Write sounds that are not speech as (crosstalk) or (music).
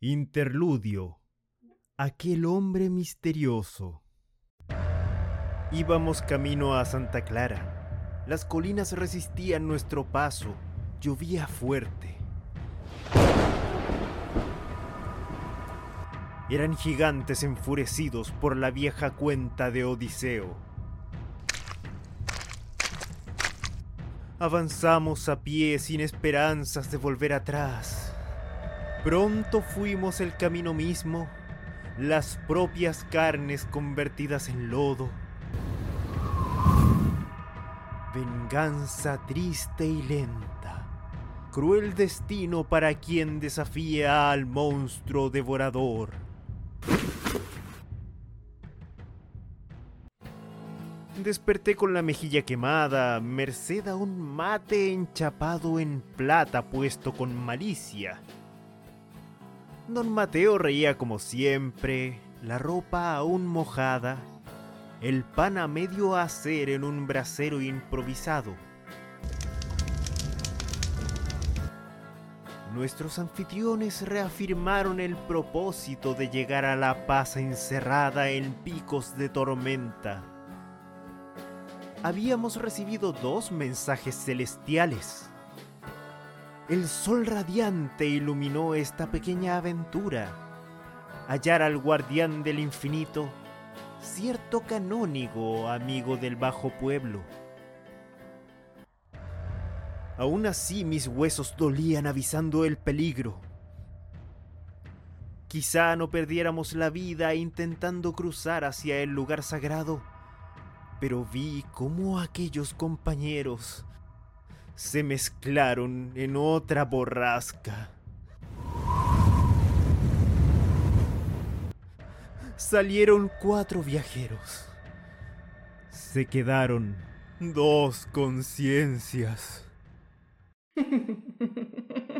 Interludio. Aquel hombre misterioso. Íbamos camino a Santa Clara. Las colinas resistían nuestro paso. Llovía fuerte. Eran gigantes enfurecidos por la vieja cuenta de Odiseo. Avanzamos a pie sin esperanzas de volver atrás. Pronto fuimos el camino mismo, las propias carnes convertidas en lodo. Venganza triste y lenta. Cruel destino para quien desafía al monstruo devorador. Desperté con la mejilla quemada, merced a un mate enchapado en plata puesto con malicia. Don Mateo reía como siempre, la ropa aún mojada, el pan a medio hacer en un brasero improvisado. Nuestros anfitriones reafirmaron el propósito de llegar a la paz encerrada en picos de tormenta. Habíamos recibido dos mensajes celestiales. El sol radiante iluminó esta pequeña aventura. Hallar al guardián del infinito, cierto canónigo amigo del bajo pueblo. Aún así mis huesos dolían avisando el peligro. Quizá no perdiéramos la vida intentando cruzar hacia el lugar sagrado, pero vi cómo aquellos compañeros se mezclaron en otra borrasca. Salieron cuatro viajeros. Se quedaron dos conciencias. (laughs)